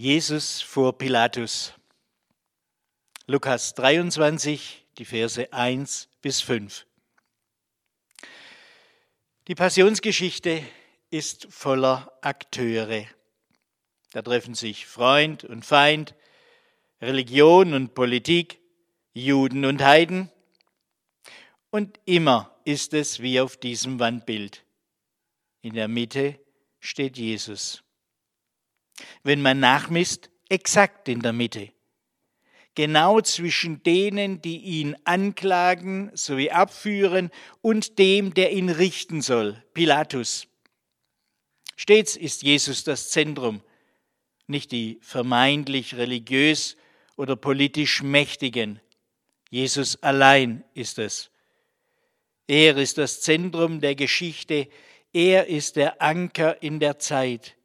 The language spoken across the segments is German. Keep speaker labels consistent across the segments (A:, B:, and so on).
A: Jesus vor Pilatus. Lukas 23, die Verse 1 bis 5. Die Passionsgeschichte ist voller Akteure. Da treffen sich Freund und Feind, Religion und Politik, Juden und Heiden. Und immer ist es wie auf diesem Wandbild. In der Mitte steht Jesus wenn man nachmisst, exakt in der Mitte. Genau zwischen denen, die ihn anklagen sowie abführen, und dem, der ihn richten soll, Pilatus. Stets ist Jesus das Zentrum, nicht die vermeintlich religiös oder politisch Mächtigen. Jesus allein ist es. Er ist das Zentrum der Geschichte, er ist der Anker in der Zeit.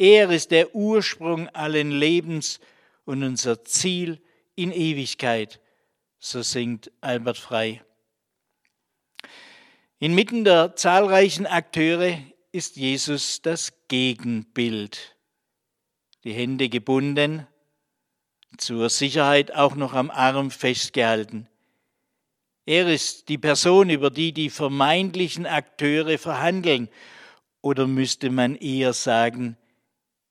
A: Er ist der Ursprung allen Lebens und unser Ziel in Ewigkeit, so singt Albert Frei. Inmitten der zahlreichen Akteure ist Jesus das Gegenbild. Die Hände gebunden, zur Sicherheit auch noch am Arm festgehalten. Er ist die Person, über die die vermeintlichen Akteure verhandeln, oder müsste man eher sagen,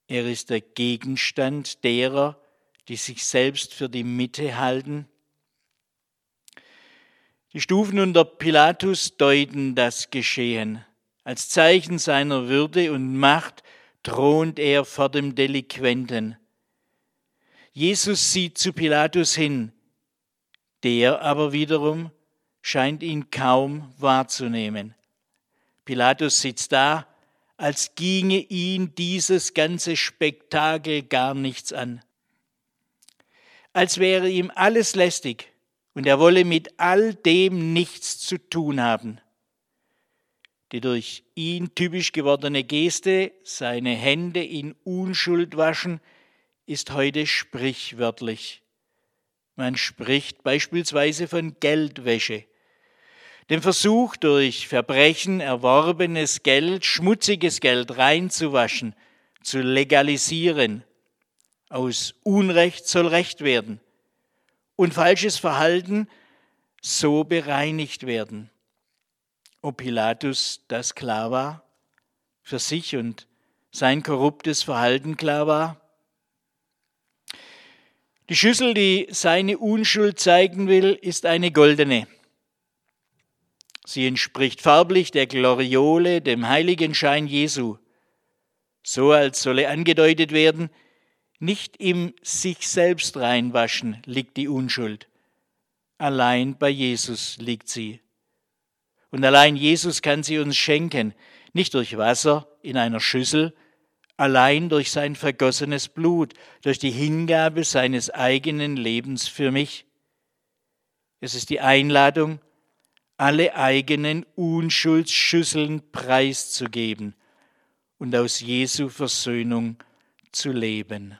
A: er ist der Gegenstand derer, die sich selbst für die Mitte halten. Die Stufen unter Pilatus deuten das Geschehen. Als Zeichen seiner Würde und Macht thront er vor dem Delinquenten. Jesus sieht zu Pilatus hin, der aber wiederum scheint ihn kaum wahrzunehmen. Pilatus sitzt da als ginge ihn dieses ganze Spektakel gar nichts an. Als wäre ihm alles lästig und er wolle mit all dem nichts zu tun haben. Die durch ihn typisch gewordene Geste, seine Hände in Unschuld waschen, ist heute sprichwörtlich. Man spricht beispielsweise von Geldwäsche dem Versuch, durch Verbrechen erworbenes Geld, schmutziges Geld reinzuwaschen, zu legalisieren. Aus Unrecht soll Recht werden und falsches Verhalten so bereinigt werden. Ob Pilatus das klar war, für sich und sein korruptes Verhalten klar war? Die Schüssel, die seine Unschuld zeigen will, ist eine goldene. Sie entspricht farblich der Gloriole, dem Heiligenschein Jesu, so als solle angedeutet werden, nicht im sich selbst reinwaschen liegt die Unschuld, allein bei Jesus liegt sie. Und allein Jesus kann sie uns schenken, nicht durch Wasser in einer Schüssel, allein durch sein vergossenes Blut, durch die Hingabe seines eigenen Lebens für mich. Es ist die Einladung, alle eigenen Unschuldsschüsseln preiszugeben und aus Jesu Versöhnung zu leben.